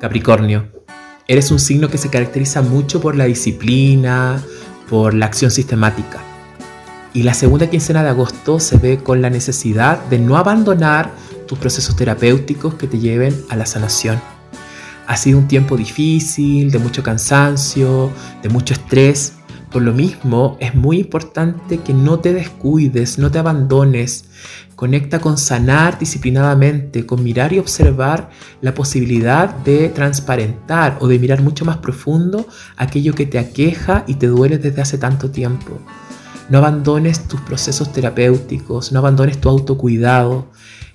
Capricornio, eres un signo que se caracteriza mucho por la disciplina, por la acción sistemática. Y la segunda quincena de agosto se ve con la necesidad de no abandonar tus procesos terapéuticos que te lleven a la sanación. Ha sido un tiempo difícil, de mucho cansancio, de mucho estrés. Por lo mismo, es muy importante que no te descuides, no te abandones. Conecta con sanar disciplinadamente, con mirar y observar la posibilidad de transparentar o de mirar mucho más profundo aquello que te aqueja y te duele desde hace tanto tiempo. No abandones tus procesos terapéuticos, no abandones tu autocuidado.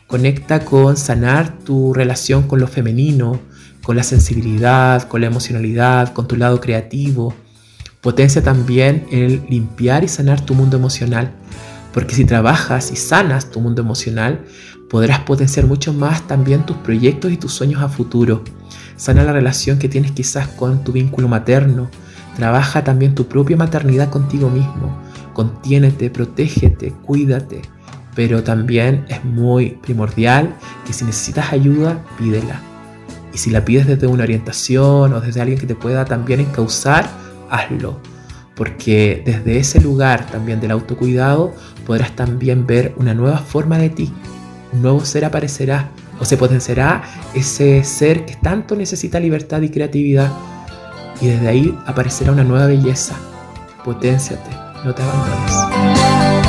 Conecta con sanar tu relación con lo femenino, con la sensibilidad, con la emocionalidad, con tu lado creativo. Potencia también el limpiar y sanar tu mundo emocional, porque si trabajas y sanas tu mundo emocional, podrás potenciar mucho más también tus proyectos y tus sueños a futuro. Sana la relación que tienes quizás con tu vínculo materno. Trabaja también tu propia maternidad contigo mismo contiénete, protégete, cuídate, pero también es muy primordial que si necesitas ayuda, pídela. Y si la pides desde una orientación o desde alguien que te pueda también encauzar, hazlo. Porque desde ese lugar también del autocuidado podrás también ver una nueva forma de ti. Un nuevo ser aparecerá o se potenciará ese ser que tanto necesita libertad y creatividad. Y desde ahí aparecerá una nueva belleza. Potenciate no te abandones.